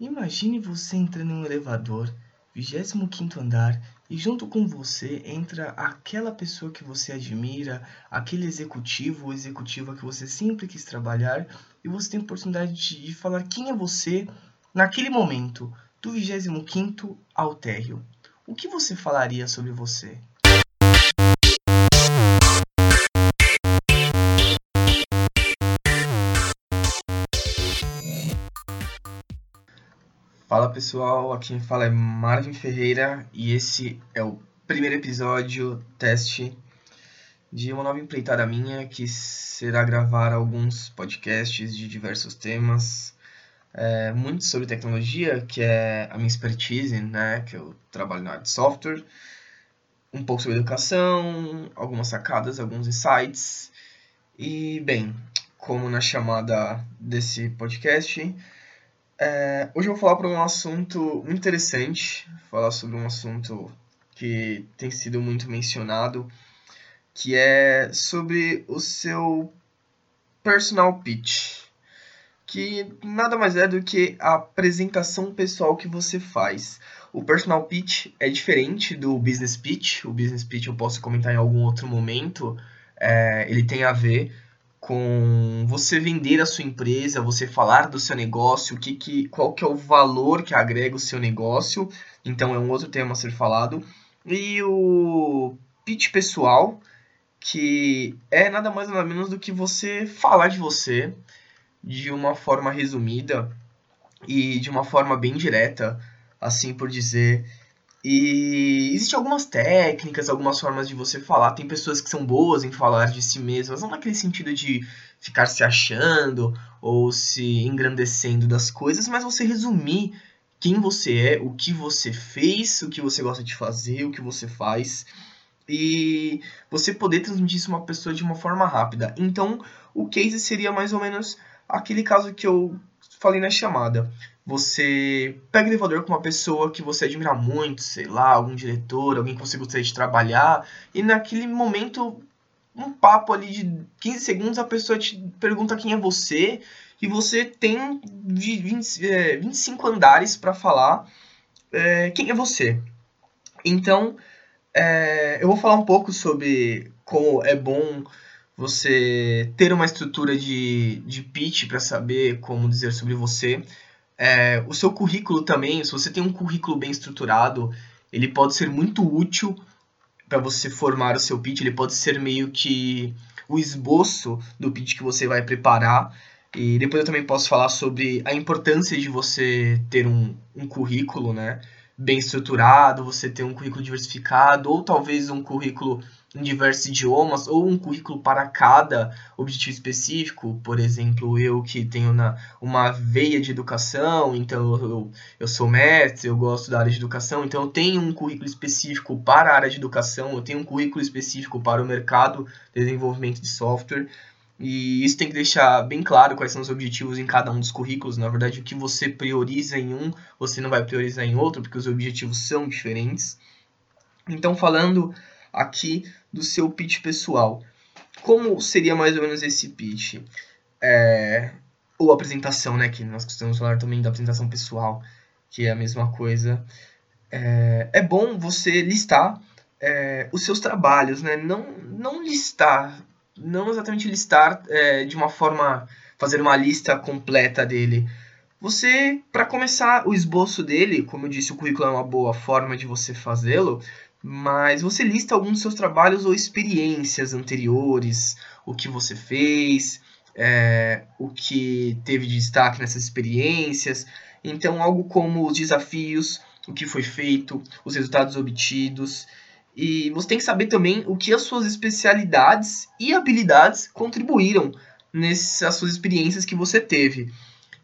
Imagine você entrando em um elevador, 25 andar, e junto com você entra aquela pessoa que você admira, aquele executivo ou executiva que você sempre quis trabalhar, e você tem a oportunidade de falar quem é você naquele momento, do 25 ao térreo. O que você falaria sobre você? Fala pessoal, aqui quem fala é Marvin Ferreira e esse é o primeiro episódio teste de uma nova empreitada minha que será gravar alguns podcasts de diversos temas, é, muito sobre tecnologia, que é a minha expertise, né, que eu trabalho na área de software, um pouco sobre educação, algumas sacadas, alguns insights e bem, como na chamada desse podcast é, hoje eu vou falar para um assunto interessante, falar sobre um assunto que tem sido muito mencionado, que é sobre o seu personal pitch, que nada mais é do que a apresentação pessoal que você faz. O personal pitch é diferente do business pitch. O business pitch eu posso comentar em algum outro momento. É, ele tem a ver com você vender a sua empresa, você falar do seu negócio, o que, que, qual que é o valor que agrega o seu negócio. Então é um outro tema a ser falado. E o pitch pessoal, que é nada mais nada menos do que você falar de você de uma forma resumida e de uma forma bem direta, assim por dizer, e existem algumas técnicas, algumas formas de você falar. Tem pessoas que são boas em falar de si mesmas, não naquele sentido de ficar se achando ou se engrandecendo das coisas, mas você resumir quem você é, o que você fez, o que você gosta de fazer, o que você faz e você poder transmitir isso a uma pessoa de uma forma rápida. Então, o case seria mais ou menos aquele caso que eu falei na chamada você pega o elevador com uma pessoa que você admira muito, sei lá, algum diretor, alguém que você gostaria de trabalhar, e naquele momento, um papo ali de 15 segundos, a pessoa te pergunta quem é você, e você tem 20, é, 25 andares para falar é, quem é você. Então, é, eu vou falar um pouco sobre como é bom você ter uma estrutura de, de pitch para saber como dizer sobre você. É, o seu currículo também, se você tem um currículo bem estruturado, ele pode ser muito útil para você formar o seu pitch, ele pode ser meio que o esboço do pitch que você vai preparar. E depois eu também posso falar sobre a importância de você ter um, um currículo, né? Bem estruturado, você ter um currículo diversificado, ou talvez um currículo em diversos idiomas ou um currículo para cada objetivo específico. Por exemplo, eu que tenho na, uma veia de educação, então eu, eu sou mestre, eu gosto da área de educação, então eu tenho um currículo específico para a área de educação, eu tenho um currículo específico para o mercado de desenvolvimento de software. E isso tem que deixar bem claro quais são os objetivos em cada um dos currículos. Na verdade, o que você prioriza em um, você não vai priorizar em outro, porque os objetivos são diferentes. Então, falando aqui do seu pitch pessoal. Como seria mais ou menos esse pitch? É, ou apresentação, né? Que nós costumamos falar também da apresentação pessoal, que é a mesma coisa. É, é bom você listar é, os seus trabalhos, né? Não, não listar, não exatamente listar é, de uma forma, fazer uma lista completa dele. Você, para começar o esboço dele, como eu disse, o currículo é uma boa forma de você fazê-lo mas você lista alguns dos seus trabalhos ou experiências anteriores, o que você fez, é, o que teve de destaque nessas experiências. Então, algo como os desafios, o que foi feito, os resultados obtidos. E você tem que saber também o que as suas especialidades e habilidades contribuíram nessas suas experiências que você teve.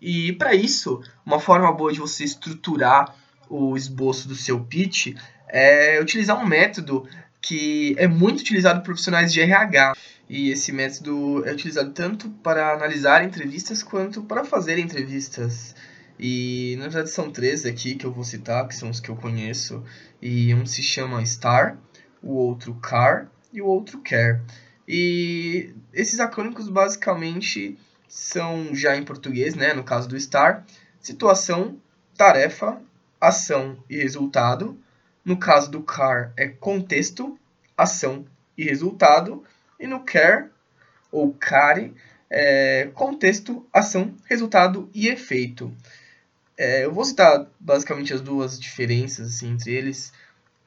E para isso, uma forma boa de você estruturar o esboço do seu pitch é utilizar um método que é muito utilizado por profissionais de RH. E esse método é utilizado tanto para analisar entrevistas quanto para fazer entrevistas. E na verdade são três aqui que eu vou citar, que são os que eu conheço. E um se chama STAR, o outro CAR e o outro CARE. E esses acrônicos basicamente são já em português, né? No caso do STAR, situação, tarefa, ação e resultado. No caso do car é contexto, ação e resultado. E no care ou care é contexto, ação, resultado e efeito. É, eu vou citar basicamente as duas diferenças assim, entre eles,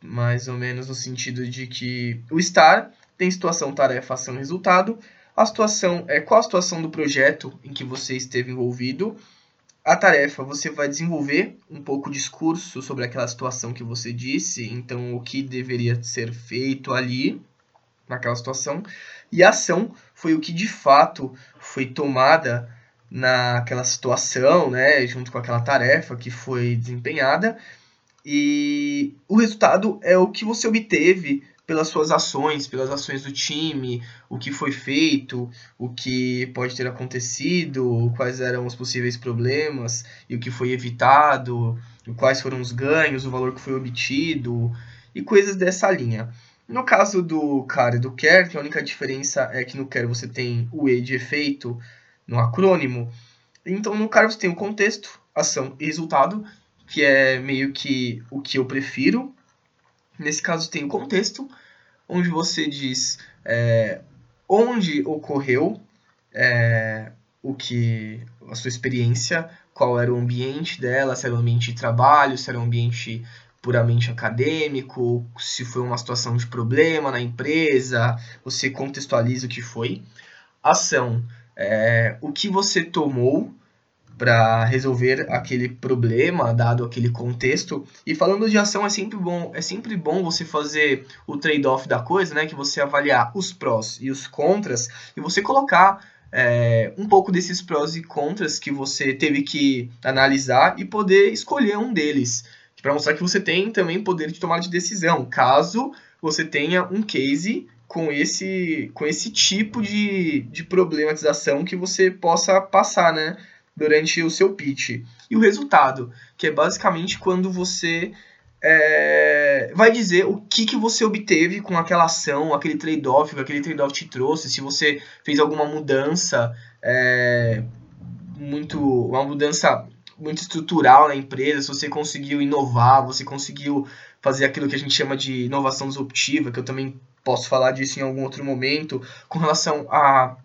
mais ou menos no sentido de que o estar tem situação, tarefa, ação, resultado. A situação é qual a situação do projeto em que você esteve envolvido. A tarefa, você vai desenvolver um pouco o discurso sobre aquela situação que você disse, então o que deveria ser feito ali naquela situação. E a ação foi o que de fato foi tomada naquela situação, né, junto com aquela tarefa que foi desempenhada. E o resultado é o que você obteve pelas suas ações, pelas ações do time, o que foi feito, o que pode ter acontecido, quais eram os possíveis problemas e o que foi evitado, quais foram os ganhos, o valor que foi obtido e coisas dessa linha. No caso do CAR e do CARE, a única diferença é que no CARE você tem o E de efeito no acrônimo. Então no CAR você tem o contexto, ação e resultado, que é meio que o que eu prefiro Nesse caso tem o contexto, onde você diz é, onde ocorreu é, o que a sua experiência, qual era o ambiente dela, se era um ambiente de trabalho, se era um ambiente puramente acadêmico, se foi uma situação de problema na empresa, você contextualiza o que foi. Ação, é, o que você tomou para resolver aquele problema, dado aquele contexto. E falando de ação, é sempre bom, é sempre bom você fazer o trade-off da coisa, né? Que você avaliar os prós e os contras e você colocar é, um pouco desses prós e contras que você teve que analisar e poder escolher um deles. Para mostrar que você tem também poder de tomar de decisão, caso você tenha um case com esse, com esse tipo de, de problematização que você possa passar, né? Durante o seu pitch. E o resultado, que é basicamente quando você é, vai dizer o que, que você obteve com aquela ação, aquele trade-off, que aquele trade-off te trouxe, se você fez alguma mudança é, muito. uma mudança muito estrutural na empresa, se você conseguiu inovar, você conseguiu fazer aquilo que a gente chama de inovação disruptiva, que eu também posso falar disso em algum outro momento, com relação a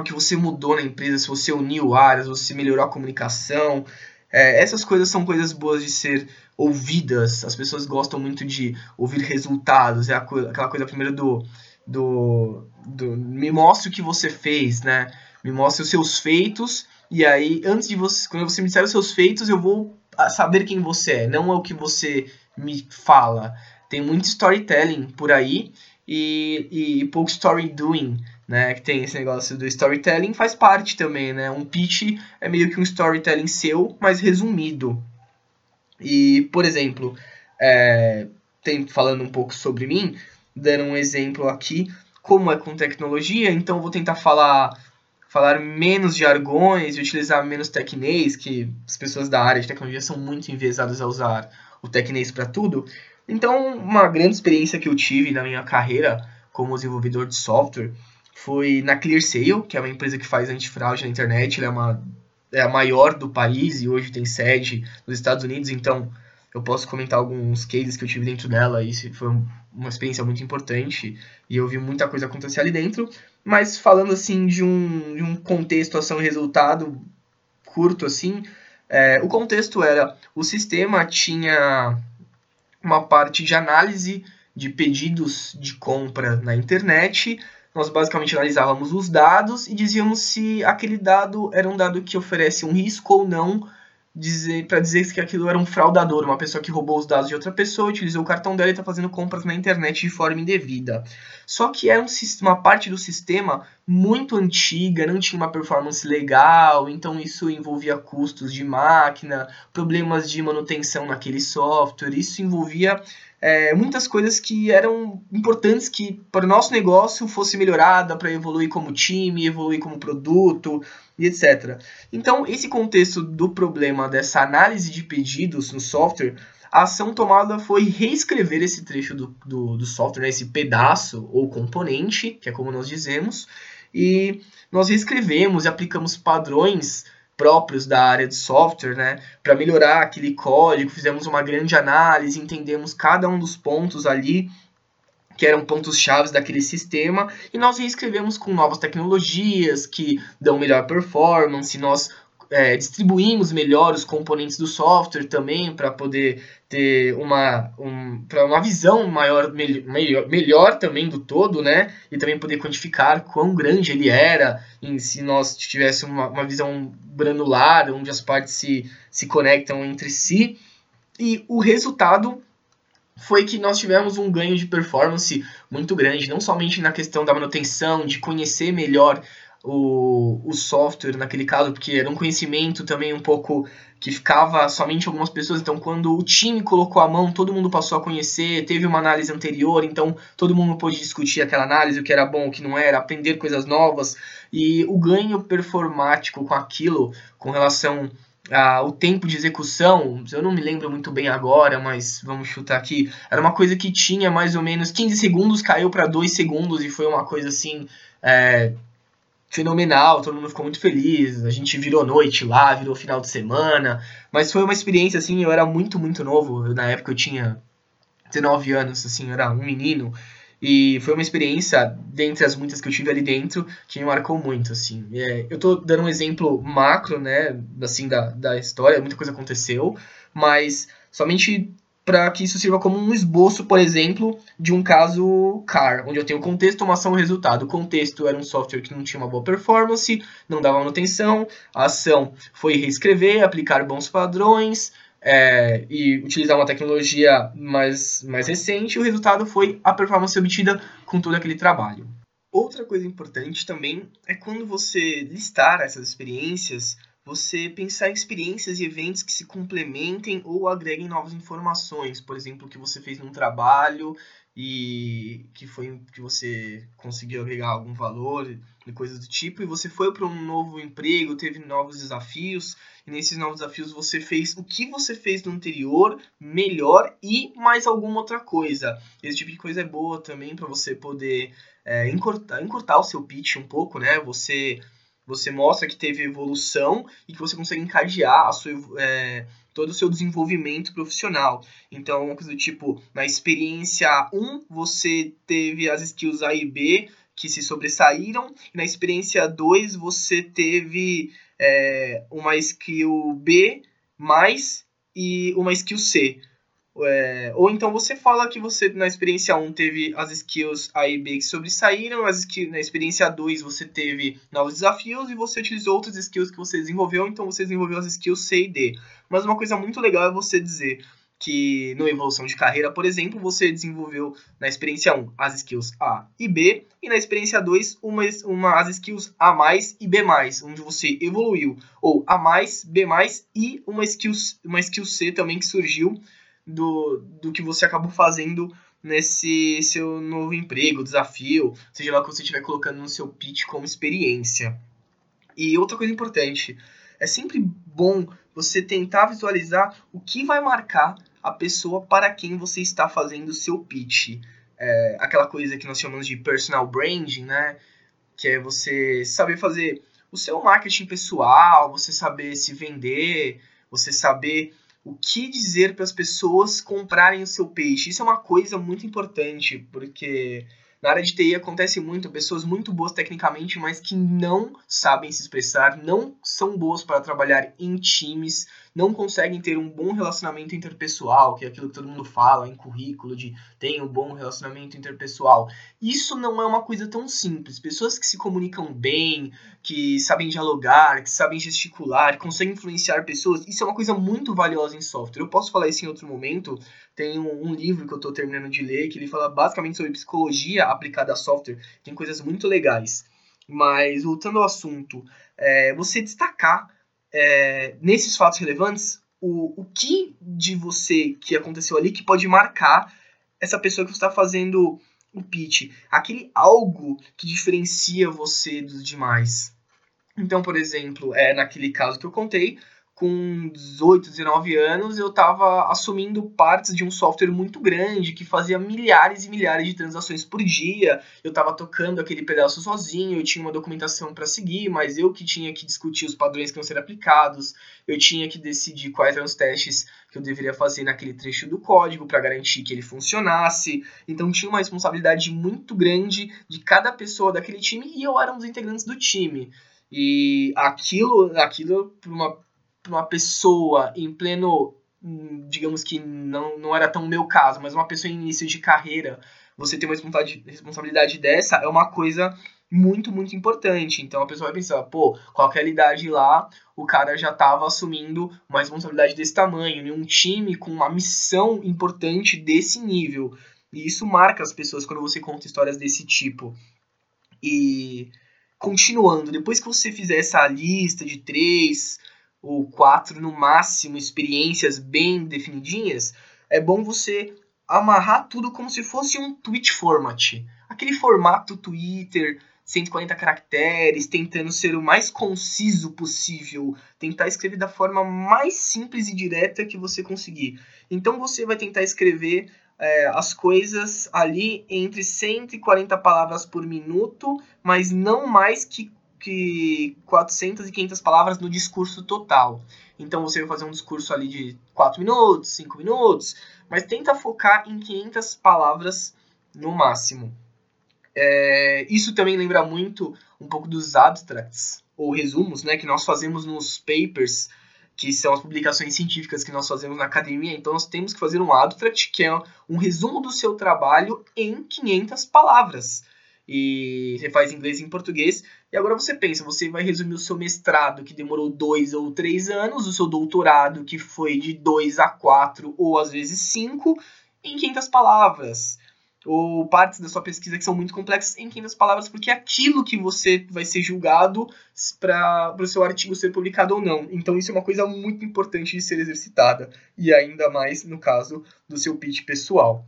o que você mudou na empresa, se você uniu áreas, você melhorou a comunicação. É, essas coisas são coisas boas de ser ouvidas. As pessoas gostam muito de ouvir resultados. É aquela coisa primeiro do, do, do me mostre o que você fez, né? Me mostre os seus feitos e aí antes de você, quando você me disser os seus feitos, eu vou saber quem você é, não é o que você me fala. Tem muito storytelling por aí e, e pouco story doing né, que tem esse negócio do storytelling, faz parte também, né? Um pitch é meio que um storytelling seu, mas resumido. E, por exemplo, é, tem, falando um pouco sobre mim, dando um exemplo aqui, como é com tecnologia, então vou tentar falar falar menos jargões e utilizar menos tecnês, que as pessoas da área de tecnologia são muito enviesadas a usar o tecnês para tudo. Então, uma grande experiência que eu tive na minha carreira como desenvolvedor de software foi na ClearSale, que é uma empresa que faz antifraude na internet, ela é, uma, é a maior do país e hoje tem sede nos Estados Unidos, então eu posso comentar alguns cases que eu tive dentro dela, e foi uma experiência muito importante, e eu vi muita coisa acontecer ali dentro, mas falando assim de um, de um contexto, ação e resultado curto assim, é, o contexto era, o sistema tinha uma parte de análise de pedidos de compra na internet, nós basicamente analisávamos os dados e dizíamos se aquele dado era um dado que oferece um risco ou não, dizer, para dizer que aquilo era um fraudador, uma pessoa que roubou os dados de outra pessoa, utilizou o cartão dela e está fazendo compras na internet de forma indevida. Só que era um, uma parte do sistema muito antiga, não tinha uma performance legal, então isso envolvia custos de máquina, problemas de manutenção naquele software, isso envolvia é, muitas coisas que eram importantes que para o nosso negócio fosse melhorada para evoluir como time, evoluir como produto e etc. Então, esse contexto do problema dessa análise de pedidos no software, a ação tomada foi reescrever esse trecho do, do, do software, né, esse pedaço ou componente, que é como nós dizemos, e nós reescrevemos e aplicamos padrões próprios da área de software, né, para melhorar aquele código, fizemos uma grande análise, entendemos cada um dos pontos ali que eram pontos chaves daquele sistema e nós reescrevemos com novas tecnologias que dão melhor performance, nós é, distribuímos melhor os componentes do software também para poder ter uma, um, para uma visão maior, melhor, melhor também do todo, né? E também poder quantificar quão grande ele era, em, se nós tivéssemos uma, uma visão granular, onde as partes se, se conectam entre si. E o resultado foi que nós tivemos um ganho de performance muito grande, não somente na questão da manutenção, de conhecer melhor o, o software naquele caso, porque era um conhecimento também um pouco que ficava somente algumas pessoas. Então, quando o time colocou a mão, todo mundo passou a conhecer, teve uma análise anterior, então todo mundo pôde discutir aquela análise, o que era bom, o que não era, aprender coisas novas. E o ganho performático com aquilo, com relação ao tempo de execução, eu não me lembro muito bem agora, mas vamos chutar aqui, era uma coisa que tinha mais ou menos 15 segundos, caiu para 2 segundos e foi uma coisa assim. É, fenomenal, todo mundo ficou muito feliz. A gente virou noite lá, virou final de semana. Mas foi uma experiência, assim, eu era muito, muito novo. Eu, na época eu tinha 19 anos, assim, eu era um menino. E foi uma experiência, dentre as muitas que eu tive ali dentro, que me marcou muito, assim. É, eu tô dando um exemplo macro, né, assim, da, da história, muita coisa aconteceu, mas somente para que isso sirva como um esboço, por exemplo, de um caso CAR, onde eu tenho contexto, uma ação e resultado. O contexto era um software que não tinha uma boa performance, não dava manutenção, a ação foi reescrever, aplicar bons padrões é, e utilizar uma tecnologia mais, mais recente, o resultado foi a performance obtida com todo aquele trabalho. Outra coisa importante também é quando você listar essas experiências, você pensar em experiências e eventos que se complementem ou agreguem novas informações, por exemplo, que você fez num trabalho e que foi que você conseguiu agregar algum valor e coisas do tipo, e você foi para um novo emprego, teve novos desafios, e nesses novos desafios você fez o que você fez no anterior melhor e mais alguma outra coisa. Esse tipo de coisa é boa também para você poder é, encurtar, encurtar o seu pitch um pouco, né? Você você mostra que teve evolução e que você consegue encadear a sua, é, todo o seu desenvolvimento profissional. Então, uma coisa do tipo, na experiência 1, você teve as skills A e B que se sobressaíram, e na experiência 2, você teve é, uma skill B mais e uma skill C. É, ou então você fala que você na experiência 1 teve as skills A e B que sobressaíram, as na experiência 2 você teve novos desafios e você utilizou outras skills que você desenvolveu, então você desenvolveu as skills C e D. Mas uma coisa muito legal é você dizer que no evolução de carreira, por exemplo, você desenvolveu na experiência 1 as skills A e B, e na experiência 2 uma, uma, as skills A mais e B mais, onde você evoluiu, ou A mais, B mais e uma skill, uma skill C também que surgiu do, do que você acabou fazendo nesse seu novo emprego, desafio, seja lá o que você estiver colocando no seu pitch como experiência. E outra coisa importante, é sempre bom você tentar visualizar o que vai marcar a pessoa para quem você está fazendo o seu pitch. É, aquela coisa que nós chamamos de personal branding, né? Que é você saber fazer o seu marketing pessoal, você saber se vender, você saber o que dizer para as pessoas comprarem o seu peixe. Isso é uma coisa muito importante, porque na área de TI acontece muito, pessoas muito boas tecnicamente, mas que não sabem se expressar, não são boas para trabalhar em times, não conseguem ter um bom relacionamento interpessoal, que é aquilo que todo mundo fala em currículo de tem um bom relacionamento interpessoal. Isso não é uma coisa tão simples. Pessoas que se comunicam bem, que sabem dialogar, que sabem gesticular, conseguem influenciar pessoas, isso é uma coisa muito valiosa em software. Eu posso falar isso em outro momento. Tem um, um livro que eu estou terminando de ler que ele fala basicamente sobre psicologia aplicada a software. Tem coisas muito legais. Mas voltando ao assunto, é, você destacar é, nesses fatos relevantes, o, o que de você que aconteceu ali que pode marcar essa pessoa que está fazendo o pitch, aquele algo que diferencia você dos demais. Então, por exemplo, é naquele caso que eu contei, com 18, 19 anos, eu estava assumindo partes de um software muito grande que fazia milhares e milhares de transações por dia. Eu estava tocando aquele pedaço sozinho, eu tinha uma documentação para seguir, mas eu que tinha que discutir os padrões que iam ser aplicados, eu tinha que decidir quais eram os testes que eu deveria fazer naquele trecho do código para garantir que ele funcionasse. Então tinha uma responsabilidade muito grande de cada pessoa daquele time e eu era um dos integrantes do time. E aquilo, aquilo para uma uma pessoa em pleno, hum, digamos que não, não era tão meu caso, mas uma pessoa em início de carreira, você ter uma responsabilidade dessa é uma coisa muito, muito importante. Então a pessoa vai pensar, pô, qualquer idade lá, o cara já estava assumindo uma responsabilidade desse tamanho, em um time com uma missão importante desse nível. E isso marca as pessoas quando você conta histórias desse tipo. E continuando, depois que você fizer essa lista de três, ou quatro no máximo experiências bem definidinhas, é bom você amarrar tudo como se fosse um tweet format. Aquele formato Twitter, 140 caracteres, tentando ser o mais conciso possível, tentar escrever da forma mais simples e direta que você conseguir. Então você vai tentar escrever é, as coisas ali entre 140 palavras por minuto, mas não mais que que 400 e 500 palavras no discurso total. Então você vai fazer um discurso ali de 4 minutos, 5 minutos, mas tenta focar em 500 palavras no máximo. É, isso também lembra muito um pouco dos abstracts, ou resumos, né, que nós fazemos nos papers, que são as publicações científicas que nós fazemos na academia. Então nós temos que fazer um abstract, que é um resumo do seu trabalho em 500 palavras e você faz inglês em português. E agora você pensa, você vai resumir o seu mestrado, que demorou dois ou três anos, o seu doutorado, que foi de dois a quatro ou às vezes cinco, em 500 palavras. Ou partes da sua pesquisa que são muito complexas em 500 palavras, porque é aquilo que você vai ser julgado para o seu artigo ser publicado ou não. Então isso é uma coisa muito importante de ser exercitada. E ainda mais no caso do seu pitch pessoal.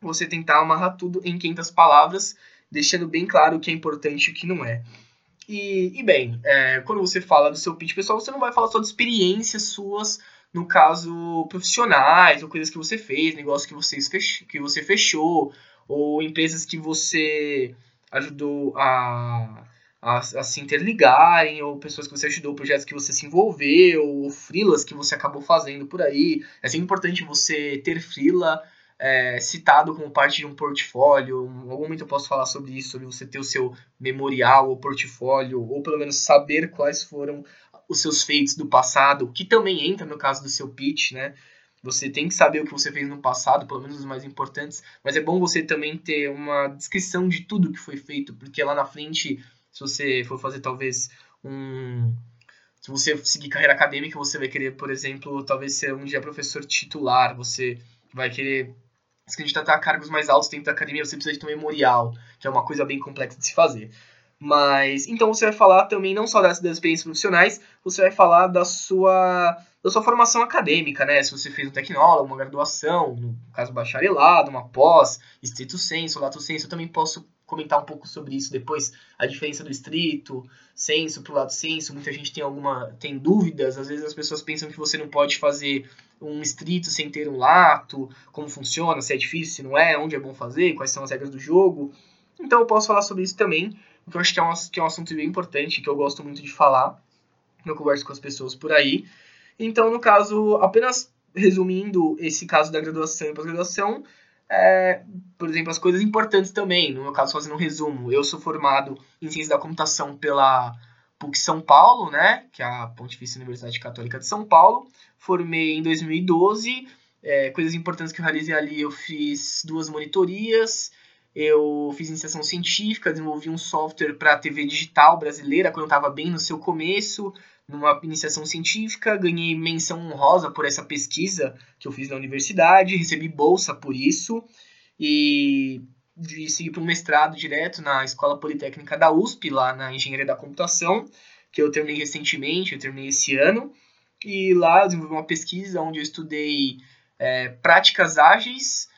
Você tentar amarrar tudo em 500 palavras deixando bem claro o que é importante e o que não é. E, e bem, é, quando você fala do seu pitch pessoal, você não vai falar só de experiências suas, no caso, profissionais, ou coisas que você fez, negócios que, vocês fech que você fechou, ou empresas que você ajudou a, a, a, se interligarem, ou pessoas que você ajudou, projetos que você se envolveu, ou freelas que você acabou fazendo por aí. É sempre importante você ter freela é, citado como parte de um portfólio. Em algum momento eu posso falar sobre isso, sobre você ter o seu memorial ou portfólio, ou pelo menos saber quais foram os seus feitos do passado, que também entra no caso do seu pitch, né? Você tem que saber o que você fez no passado, pelo menos os mais importantes, mas é bom você também ter uma descrição de tudo que foi feito, porque lá na frente, se você for fazer talvez um. Se você seguir carreira acadêmica, você vai querer, por exemplo, talvez ser um dia professor titular, você vai querer candidatar a cargos mais altos dentro da academia, você precisa de um memorial, que é uma coisa bem complexa de se fazer. Mas, então você vai falar também não só das, das experiências profissionais, você vai falar da sua, da sua formação acadêmica, né? Se você fez um tecnólogo, uma graduação, no caso bacharelado, uma pós, estrito senso, lato senso, eu também posso comentar um pouco sobre isso depois, a diferença do estrito senso para o lato senso, muita gente tem alguma tem dúvidas, às vezes as pessoas pensam que você não pode fazer um estrito sem ter um lato, como funciona, se é difícil, se não é, onde é bom fazer, quais são as regras do jogo. Então eu posso falar sobre isso também, porque eu acho que é um, que é um assunto bem importante, que eu gosto muito de falar, eu converso com as pessoas por aí. Então, no caso, apenas resumindo esse caso da graduação e pós-graduação, é, por exemplo, as coisas importantes também, no meu caso, fazendo um resumo, eu sou formado em Ciência da Computação pela PUC São Paulo, né, que é a Pontifícia Universidade Católica de São Paulo, formei em 2012, é, coisas importantes que eu realizei ali, eu fiz duas monitorias, eu fiz iniciação científica, desenvolvi um software para TV digital brasileira, quando estava bem no seu começo, numa iniciação científica, ganhei menção honrosa por essa pesquisa que eu fiz na universidade, recebi bolsa por isso e, e segui para um mestrado direto na Escola Politécnica da USP, lá na Engenharia da Computação, que eu terminei recentemente, eu terminei esse ano, e lá eu desenvolvi uma pesquisa onde eu estudei é, práticas ágeis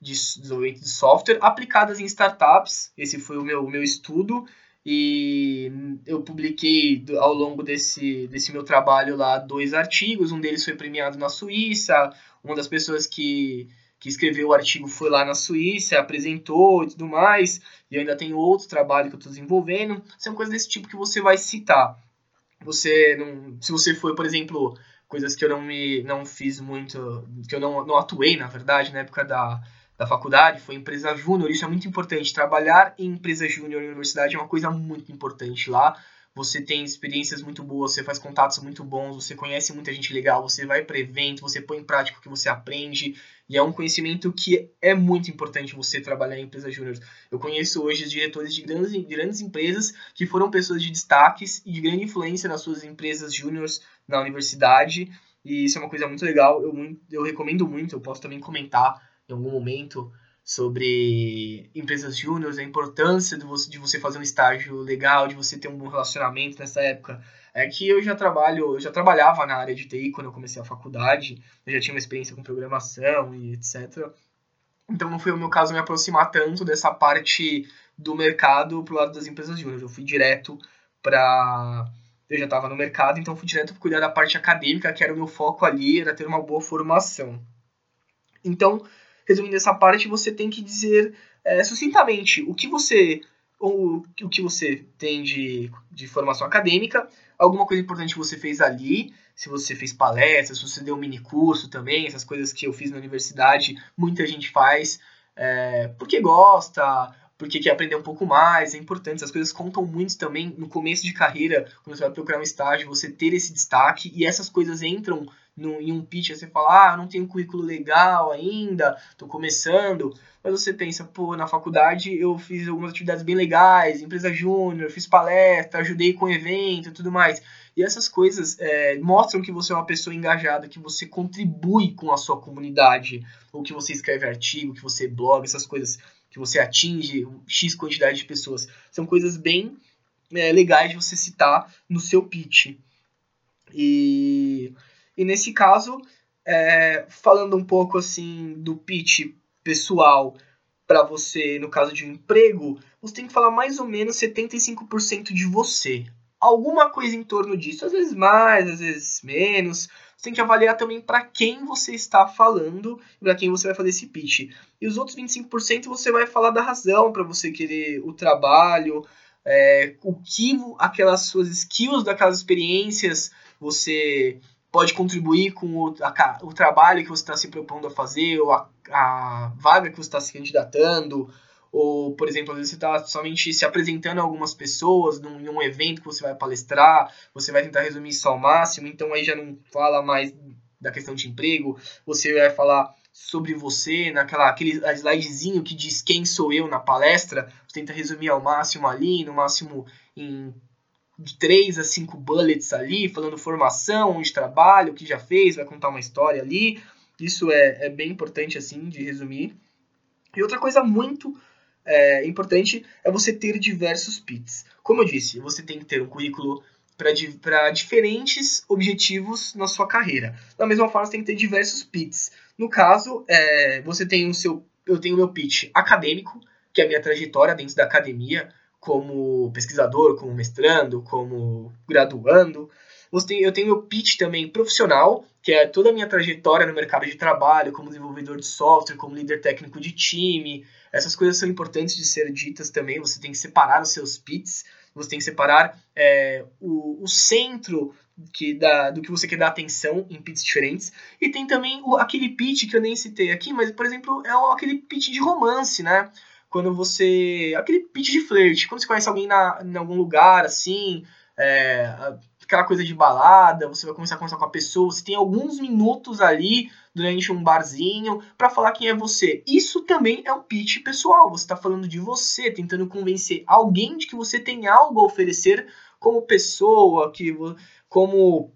de desenvolvimento de software aplicadas em startups. Esse foi o meu, meu estudo. E eu publiquei ao longo desse, desse meu trabalho lá dois artigos, um deles foi premiado na Suíça, uma das pessoas que, que escreveu o artigo foi lá na Suíça, apresentou e tudo mais, e eu ainda tenho outro trabalho que eu estou desenvolvendo, são coisas desse tipo que você vai citar. Você não, se você for, por exemplo, coisas que eu não me não fiz muito, que eu não, não atuei, na verdade, na época da, da faculdade, foi empresa júnior, isso é muito importante. Trabalhar em empresa júnior na universidade é uma coisa muito importante lá. Você tem experiências muito boas, você faz contatos muito bons, você conhece muita gente legal, você vai para evento, você põe em prática o que você aprende, e é um conhecimento que é muito importante você trabalhar em empresa júnior. Eu conheço hoje os diretores de grandes, grandes empresas que foram pessoas de destaques e de grande influência nas suas empresas júniores na universidade, e isso é uma coisa muito legal, eu, eu recomendo muito, eu posso também comentar em algum momento sobre empresas júniores, a importância de você, de você fazer um estágio legal, de você ter um bom relacionamento nessa época. É que eu já trabalho, eu já trabalhava na área de TI quando eu comecei a faculdade, eu já tinha uma experiência com programação e etc. Então não foi o meu caso me aproximar tanto dessa parte do mercado pro lado das empresas júniores. Eu fui direto para eu já estava no mercado, então fui direto para cuidar da parte acadêmica, que era o meu foco ali, era ter uma boa formação. Então, resumindo essa parte, você tem que dizer é, sucintamente o que você ou o que você tem de, de formação acadêmica, alguma coisa importante que você fez ali, se você fez palestras, se você deu um mini curso também, essas coisas que eu fiz na universidade, muita gente faz é, porque gosta, porque quer aprender um pouco mais, é importante, essas coisas contam muito também no começo de carreira, quando você vai procurar um estágio, você ter esse destaque, e essas coisas entram no, em um pitch, você fala, ah, não tenho currículo legal ainda, tô começando, mas você pensa, pô, na faculdade eu fiz algumas atividades bem legais, empresa júnior, fiz palestra, ajudei com evento e tudo mais. E essas coisas é, mostram que você é uma pessoa engajada, que você contribui com a sua comunidade, ou que você escreve artigo, que você bloga, essas coisas, que você atinge X quantidade de pessoas. São coisas bem é, legais de você citar no seu pitch. E e nesse caso, é, falando um pouco assim do pitch pessoal para você, no caso de um emprego, você tem que falar mais ou menos 75% de você. Alguma coisa em torno disso, às vezes mais, às vezes menos. Você tem que avaliar também para quem você está falando para quem você vai fazer esse pitch. E os outros 25% você vai falar da razão para você querer o trabalho, é, o que aquelas suas skills, daquelas experiências você pode contribuir com o, a, o trabalho que você está se propondo a fazer, ou a, a vaga que você está se candidatando, ou, por exemplo, às vezes você está somente se apresentando a algumas pessoas num, em um evento que você vai palestrar, você vai tentar resumir isso ao máximo, então aí já não fala mais da questão de emprego, você vai falar sobre você, naquela aquele slidezinho que diz quem sou eu na palestra, você tenta resumir ao máximo ali, no máximo em de três a cinco bullets ali, falando formação, onde trabalha, o que já fez, vai contar uma história ali. Isso é, é bem importante, assim, de resumir. E outra coisa muito é, importante é você ter diversos pits. Como eu disse, você tem que ter um currículo para diferentes objetivos na sua carreira. Da mesma forma, você tem que ter diversos pits. No caso, é, você tem o seu. Eu tenho o meu pitch acadêmico, que é a minha trajetória dentro da academia, como pesquisador, como mestrando, como graduando. Eu tenho o pitch também profissional, que é toda a minha trajetória no mercado de trabalho, como desenvolvedor de software, como líder técnico de time. Essas coisas são importantes de ser ditas também. Você tem que separar os seus pitches, você tem que separar é, o, o, centro que dá, do que você quer dar atenção em pitches diferentes. E tem também o, aquele pitch que eu nem citei aqui, mas, por exemplo, é aquele pitch de romance, né? Quando você. aquele pitch de flerte, quando você conhece alguém na, em algum lugar, assim, é, aquela coisa de balada, você vai começar a conversar com a pessoa, você tem alguns minutos ali durante um barzinho para falar quem é você. Isso também é um pitch pessoal, você está falando de você, tentando convencer alguém de que você tem algo a oferecer como pessoa, que como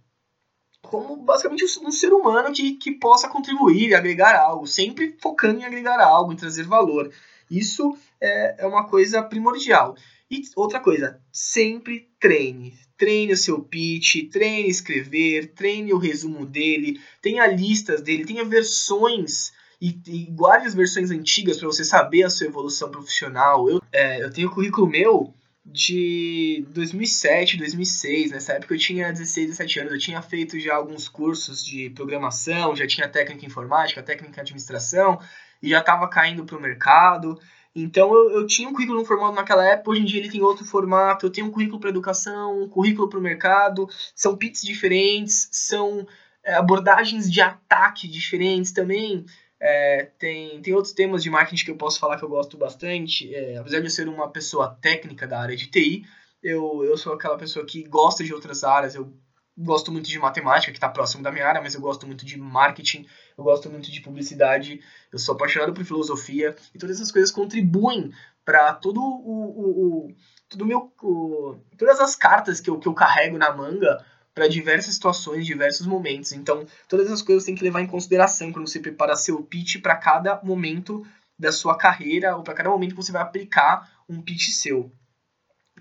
como basicamente um ser humano que, que possa contribuir e agregar algo, sempre focando em agregar algo, em trazer valor. Isso é, é uma coisa primordial. E outra coisa, sempre treine. Treine o seu pitch, treine escrever, treine o resumo dele, tenha listas dele, tenha versões e, e guarde as versões antigas para você saber a sua evolução profissional. Eu, é, eu tenho o currículo meu de 2007, 2006. Nessa época eu tinha 16, 17 anos. Eu tinha feito já alguns cursos de programação, já tinha técnica informática, técnica administração, e já estava caindo para o mercado. Então eu, eu, tinha um currículo no formato naquela época, hoje em dia ele tem outro formato. Eu tenho um currículo para educação, um currículo para o mercado. São pits diferentes, são é, abordagens de ataque diferentes também. É, tem, tem outros temas de marketing que eu posso falar que eu gosto bastante. É, apesar de eu ser uma pessoa técnica da área de TI, eu, eu sou aquela pessoa que gosta de outras áreas. Eu gosto muito de matemática, que está próximo da minha área, mas eu gosto muito de marketing, eu gosto muito de publicidade, eu sou apaixonado por filosofia, e todas essas coisas contribuem para todo o, o, o, todo meu, o, todas as cartas que eu, que eu carrego na manga para diversas situações, diversos momentos. Então, todas essas coisas tem que levar em consideração quando você prepara seu pitch para cada momento da sua carreira ou para cada momento que você vai aplicar um pitch seu.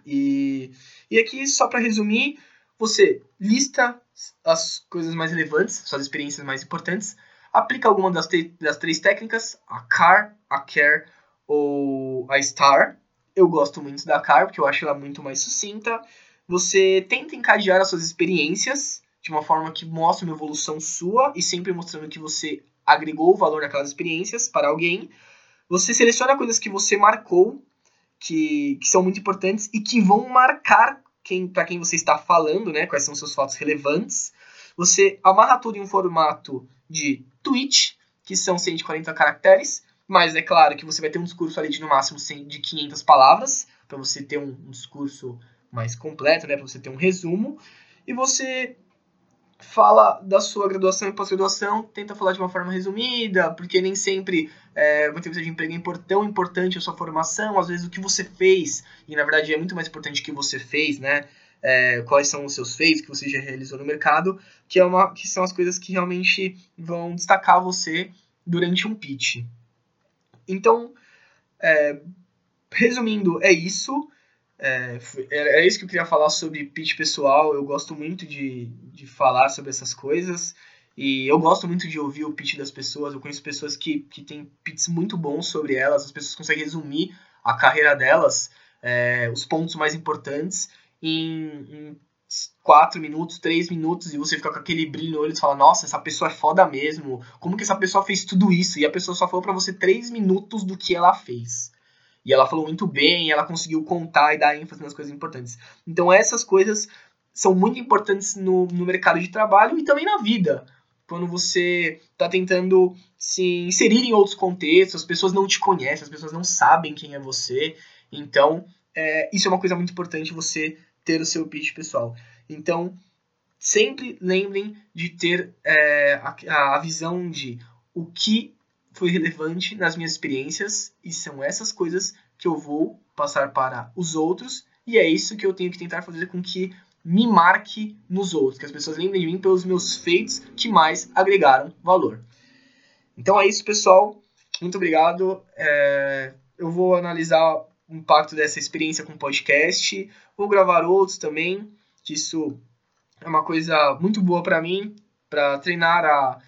E, e aqui, só para resumir, você lista as coisas mais relevantes, suas experiências mais importantes, aplica alguma das, das três técnicas, a CAR, a CARE ou a STAR. Eu gosto muito da CAR, porque eu acho ela muito mais sucinta você tenta encadear as suas experiências de uma forma que mostre uma evolução sua e sempre mostrando que você agregou valor naquelas experiências para alguém. Você seleciona coisas que você marcou, que, que são muito importantes e que vão marcar quem, para quem você está falando, né? Quais são seus fatos relevantes. Você amarra tudo em um formato de tweet, que são 140 caracteres, mas é claro que você vai ter um discurso ali de no máximo de 500 palavras, para você ter um, um discurso mais completo, né, para você ter um resumo, e você fala da sua graduação e pós-graduação, tenta falar de uma forma resumida, porque nem sempre é, uma entrevista de emprego é tão importante a sua formação, às vezes o que você fez, e na verdade é muito mais importante o que você fez, né? É, quais são os seus feitos que você já realizou no mercado, que, é uma, que são as coisas que realmente vão destacar você durante um pitch. Então, é, resumindo, é isso. É, é, isso que eu queria falar sobre pitch pessoal. Eu gosto muito de, de falar sobre essas coisas. E eu gosto muito de ouvir o pitch das pessoas. Eu conheço pessoas que, que têm pitches muito bons sobre elas. As pessoas conseguem resumir a carreira delas, é, os pontos mais importantes, em, em 4 minutos, 3 minutos, e você fica com aquele brilho no olho e fala, nossa, essa pessoa é foda mesmo. Como que essa pessoa fez tudo isso? E a pessoa só falou para você 3 minutos do que ela fez. E ela falou muito bem, ela conseguiu contar e dar ênfase nas coisas importantes. Então essas coisas são muito importantes no, no mercado de trabalho e também na vida. Quando você está tentando se inserir em outros contextos, as pessoas não te conhecem, as pessoas não sabem quem é você. Então, é, isso é uma coisa muito importante você ter o seu pitch pessoal. Então, sempre lembrem de ter é, a, a visão de o que foi relevante nas minhas experiências e são essas coisas que eu vou passar para os outros e é isso que eu tenho que tentar fazer com que me marque nos outros, que as pessoas lembrem de mim pelos meus feitos que mais agregaram valor. Então é isso, pessoal. Muito obrigado. É... eu vou analisar o impacto dessa experiência com o podcast. Vou gravar outros também. Isso é uma coisa muito boa para mim, para treinar a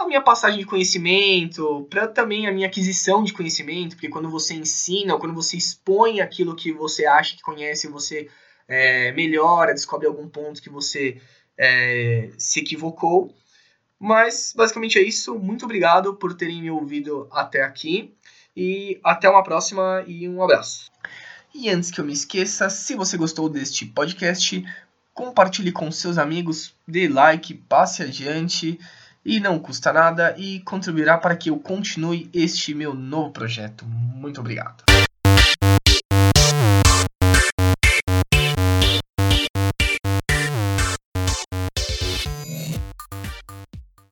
a minha passagem de conhecimento, para também a minha aquisição de conhecimento, porque quando você ensina, ou quando você expõe aquilo que você acha que conhece, você é, melhora, descobre algum ponto que você é, se equivocou. Mas basicamente é isso. Muito obrigado por terem me ouvido até aqui. E até uma próxima e um abraço. E antes que eu me esqueça, se você gostou deste podcast, compartilhe com seus amigos, dê like, passe adiante e não custa nada e contribuirá para que eu continue este meu novo projeto. Muito obrigado.